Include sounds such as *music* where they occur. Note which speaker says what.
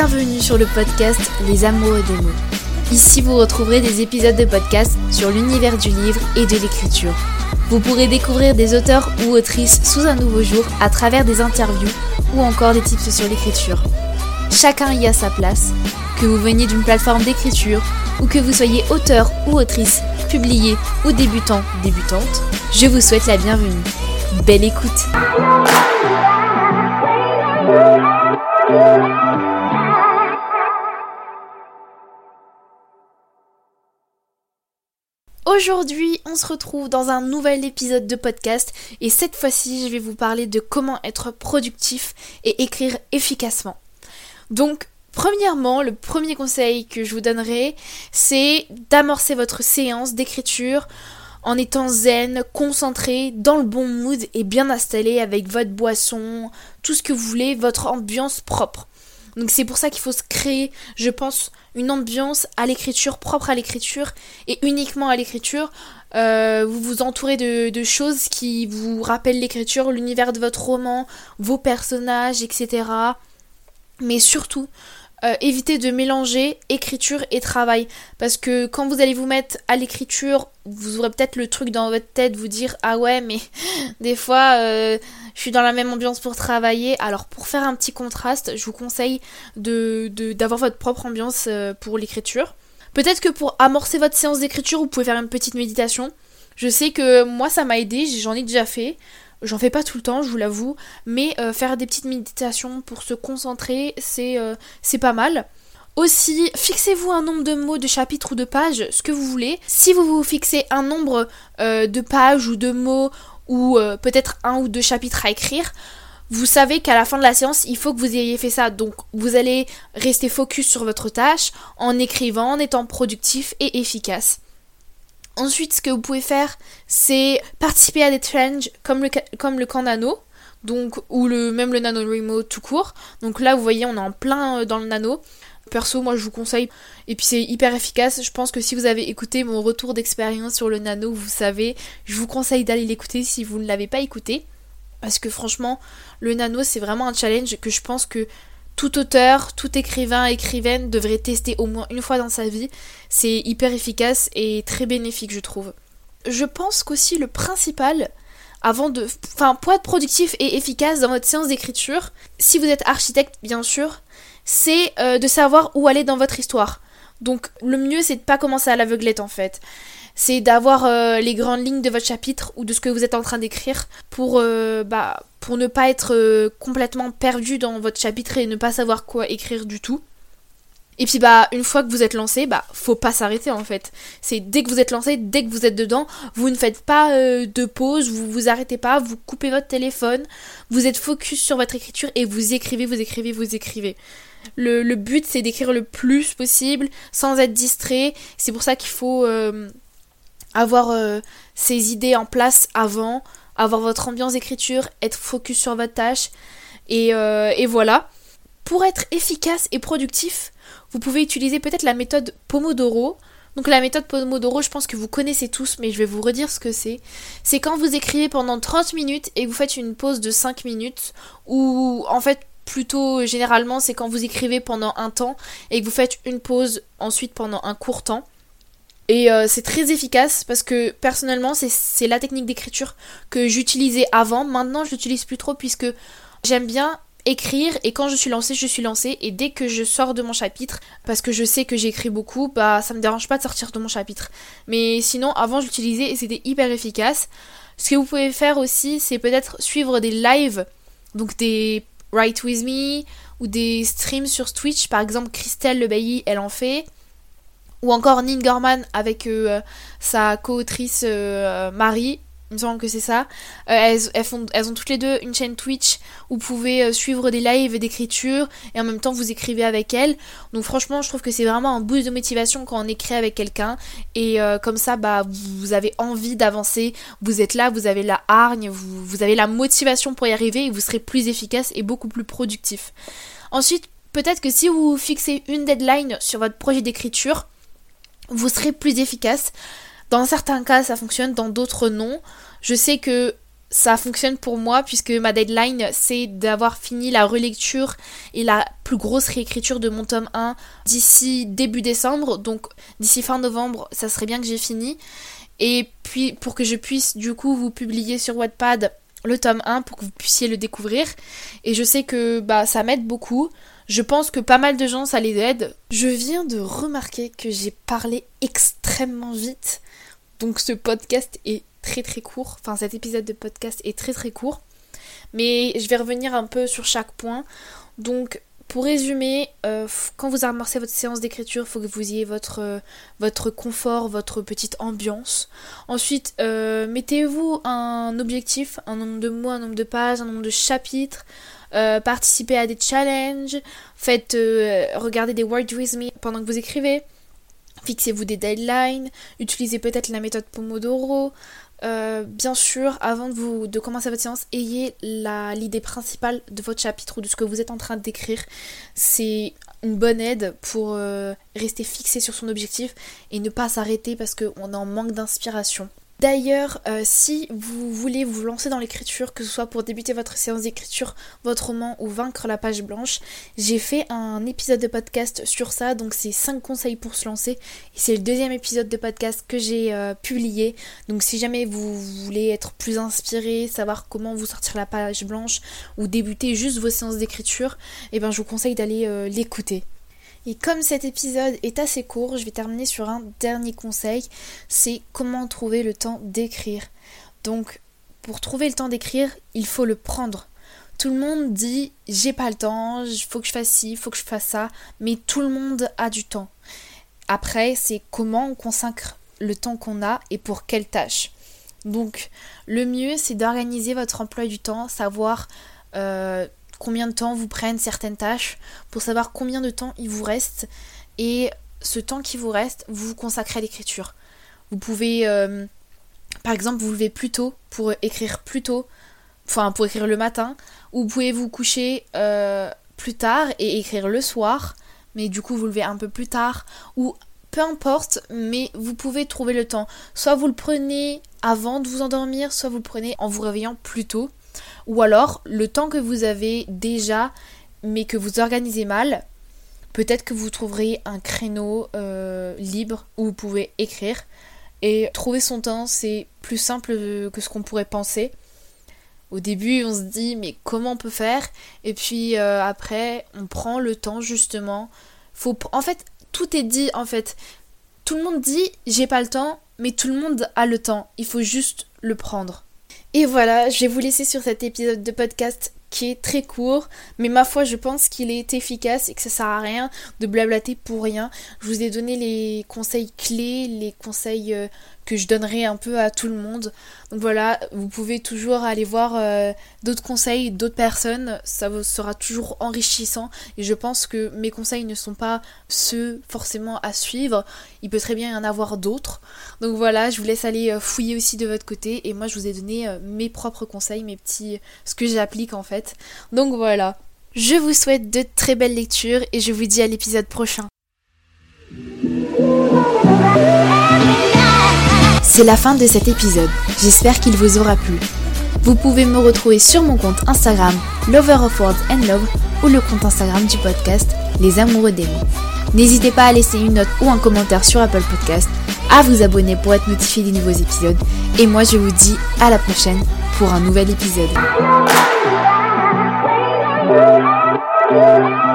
Speaker 1: Bienvenue sur le podcast Les Amoureux des mots. Ici, vous retrouverez des épisodes de podcast sur l'univers du livre et de l'écriture. Vous pourrez découvrir des auteurs ou autrices sous un nouveau jour à travers des interviews ou encore des tips sur l'écriture. Chacun y a sa place. Que vous veniez d'une plateforme d'écriture ou que vous soyez auteur ou autrice, publié ou débutant, débutante, je vous souhaite la bienvenue. Belle écoute Aujourd'hui, on se retrouve dans un nouvel épisode de podcast et cette fois-ci, je vais vous parler de comment être productif et écrire efficacement. Donc, premièrement, le premier conseil que je vous donnerai, c'est d'amorcer votre séance d'écriture en étant zen, concentré, dans le bon mood et bien installé avec votre boisson, tout ce que vous voulez, votre ambiance propre. Donc c'est pour ça qu'il faut se créer, je pense, une ambiance à l'écriture, propre à l'écriture et uniquement à l'écriture. Euh, vous vous entourez de, choses qui vous rappellent l'écriture, l'univers de votre roman, vos personnages, etc. Mais surtout, euh, évitez de mélanger écriture et travail. Parce que quand vous allez vous mettre à l'écriture, vous aurez peut-être le truc dans votre tête, vous dire Ah ouais, mais *laughs* des fois, euh, je suis dans la même ambiance pour travailler. Alors pour faire un petit contraste, je vous conseille de, d'avoir votre propre ambiance euh, pour l'écriture. Peut-être que pour amorcer votre séance d'écriture, vous pouvez faire une petite méditation. Je sais que moi ça m'a aidé, j'en ai déjà fait. J'en fais pas tout le temps, je vous l'avoue, mais euh, faire des petites méditations pour se concentrer, c'est, euh, c'est pas mal. Aussi, fixez-vous un nombre de mots, de chapitres ou de pages, ce que vous voulez. Si vous vous fixez un nombre de pages ou de mots ou euh, peut-être un ou deux chapitres à écrire, vous savez qu'à la fin de la séance, il faut que vous ayez fait ça. Donc, vous allez rester focus sur votre tâche en écrivant, en étant productif et efficace. Ensuite, ce que vous pouvez faire, c'est participer à des challenges comme le, comme le camp nano, donc, ou le, même le nano remote tout court. Donc là, vous voyez, on est en plein euh, dans le nano. Perso, moi je vous conseille. Et puis c'est hyper efficace. Je pense que si vous avez écouté mon retour d'expérience sur le nano, vous savez, je vous conseille d'aller l'écouter si vous ne l'avez pas écouté. Parce que franchement, le nano c'est vraiment un challenge que je pense que tout auteur, tout écrivain, écrivaine devrait tester au moins une fois dans sa vie. C'est hyper efficace et très bénéfique, je trouve. Je pense qu'aussi le principal, avant de. Enfin, pour être productif et efficace dans votre séance d'écriture, si vous êtes architecte, bien sûr, c'est euh, de savoir où aller dans votre histoire. Donc le mieux c'est de pas commencer à l'aveuglette en fait. C'est d'avoir euh, les grandes lignes de votre chapitre ou de ce que vous êtes en train d'écrire pour, euh, bah, pour ne pas être complètement perdu dans votre chapitre et ne pas savoir quoi écrire du tout. Et puis bah une fois que vous êtes lancé, bah faut pas s'arrêter en fait. C'est dès que vous êtes lancé, dès que vous êtes dedans, vous ne faites pas de pause, vous vous arrêtez pas, vous coupez votre téléphone, vous êtes focus sur votre écriture et vous écrivez, vous écrivez, vous écrivez. Le, but, c'est d'écrire le plus possible sans être distrait. C'est pour ça qu'il faut euh, avoir euh, ces idées en place avant, avoir votre ambiance d'écriture, être focus sur votre tâche. Et, euh, et voilà. Pour être efficace et productif, vous pouvez utiliser peut-être la méthode Pomodoro. Donc la méthode Pomodoro, je pense que vous connaissez tous, mais je vais vous redire ce que c'est. C'est quand vous écrivez pendant 30 minutes et vous faites une pause de 5 minutes, ou en fait plutôt généralement c'est quand vous écrivez pendant un temps et que vous faites une pause ensuite pendant un court temps. Et euh, c'est très efficace parce que personnellement c'est la technique d'écriture que j'utilisais avant. Maintenant je l'utilise plus trop puisque j'aime bien écrire et quand je suis lancée je suis lancée et dès que je sors de mon chapitre parce que je sais que j'écris beaucoup bah ça me dérange pas de sortir de mon chapitre mais sinon avant j'utilisais et c'était hyper efficace ce que vous pouvez faire aussi c'est peut-être suivre des lives donc des Write With Me ou des streams sur Twitch. Par exemple, Christelle Le Bailly, elle en fait. Ou encore Nin Gorman avec euh, sa co-autrice euh, Marie il me semble que c'est ça. Euh, elles, ont toutes les deux une chaîne Twitch où vous pouvez euh, suivre des lives d'écriture et en même temps vous écrivez avec elles. Donc franchement, je trouve que c'est vraiment un boost de motivation quand on écrit avec quelqu'un et euh, comme ça, bah vous avez envie d'avancer. Vous êtes là, vous avez la hargne, vous, vous avez la motivation pour y arriver et vous serez plus efficace et beaucoup plus productif. Ensuite, peut-être que si vous fixez une deadline sur votre projet d'écriture, vous serez plus efficace. Dans certains cas, ça fonctionne, dans d'autres non. Je sais que ça fonctionne pour moi puisque ma deadline c'est d'avoir fini la relecture et la plus grosse réécriture de mon tome 1 d'ici début décembre. Donc d'ici fin novembre, ça serait bien que j'ai fini. Et puis pour que je puisse du coup vous publier sur Wattpad le tome 1 pour que vous puissiez le découvrir. Et je sais que bah ça m'aide beaucoup. Je pense que pas mal de gens ça les aide. Je viens de remarquer que j'ai parlé extrêmement vite. Donc ce podcast est très très court. Enfin, cet épisode de podcast est très très court. Mais je vais revenir un peu sur chaque point. Donc, pour résumer, euh, quand vous amorcez votre séance d'écriture, il faut que vous ayez votre, euh, votre confort, votre petite ambiance. Ensuite, euh, mettez-vous un objectif, un nombre de mots, un nombre de pages, un nombre de chapitres. Participez à des challenges. Faites, regardez des Words With Me pendant que vous écrivez. Fixez-vous des deadlines. Utilisez peut-être la méthode Pomodoro. Euh, bien sûr, avant de, vous, commencer votre séance, ayez l'idée principale de votre chapitre ou de ce que vous êtes en train d'écrire. C'est une bonne aide pour euh, rester fixé sur son objectif et ne pas s'arrêter parce qu'on en manque d'inspiration. D'ailleurs, euh, si vous voulez vous lancer dans l'écriture, que ce soit pour débuter votre séance d'écriture, votre roman ou vaincre la page blanche, j'ai fait un épisode de podcast sur ça, donc c'est 5 conseils pour se lancer. Et c'est le deuxième épisode de podcast que j'ai euh, publié. Donc si jamais vous voulez être plus inspiré, savoir comment vous sortir la page blanche ou débuter juste vos séances d'écriture, eh ben je vous conseille d'aller euh, l'écouter. Et comme cet épisode est assez court, je vais terminer sur un dernier conseil, c'est comment trouver le temps d'écrire. Donc, pour trouver le temps d'écrire, il faut le prendre. Tout le monde dit j'ai pas le temps, il faut que je fasse ci, il faut que je fasse ça, mais tout le monde a du temps. Après, c'est comment on consacre le temps qu'on a et pour quelle tâche. Donc, le mieux, c'est d'organiser votre emploi du temps, savoir euh, combien de temps vous prennent certaines tâches, pour savoir combien de temps il vous reste. Et ce temps qui vous reste, vous vous consacrez à l'écriture. Vous pouvez, euh, par exemple, vous lever plus tôt pour écrire plus tôt, enfin pour écrire le matin, ou vous pouvez vous coucher euh, plus tard et écrire le soir, mais du coup vous levez un peu plus tard, ou peu importe, mais vous pouvez trouver le temps. Soit vous le prenez avant de vous endormir, soit vous le prenez en vous réveillant plus tôt. Ou alors, le temps que vous avez déjà, mais que vous organisez mal, peut-être que vous trouverez un créneau euh, libre où vous pouvez écrire. Et trouver son temps, c'est plus simple que ce qu'on pourrait penser. Au début, on se dit, mais comment on peut faire? Et puis euh, après, on prend le temps justement. Faut, en fait, tout est dit en fait. Tout le monde dit, j'ai pas le temps, mais tout le monde a le temps. Il faut juste le prendre. Et voilà, je vais vous laisser sur cet épisode de podcast qui est très court, mais ma foi, je pense qu'il est efficace et que ça sert à rien de blablater pour rien. Je vous ai donné les conseils clés, les conseils euh, que je donnerai un peu à tout le monde. Donc voilà, vous pouvez toujours aller voir euh, d'autres conseils d'autres personnes, ça vous sera toujours enrichissant et je pense que mes conseils ne sont pas ceux forcément à suivre, il peut très bien y en avoir d'autres. Donc voilà, je vous laisse aller euh, fouiller aussi de votre côté et moi je vous ai donné mes propres conseils, mes petits ce que j'applique en Donc voilà. Je vous souhaite de très belles lectures et je vous dis à l'épisode prochain. C'est la fin de cet épisode. J'espère qu'il vous aura plu. Vous pouvez me retrouver sur mon compte Instagram Lover of Words and Love ou le compte Instagram du podcast Les Amoureux des. N'hésitez pas à laisser une note ou un commentaire sur Apple Podcast, à vous abonner pour être notifié des nouveaux épisodes. Et moi je vous dis à la prochaine pour un nouvel épisode. Thank you.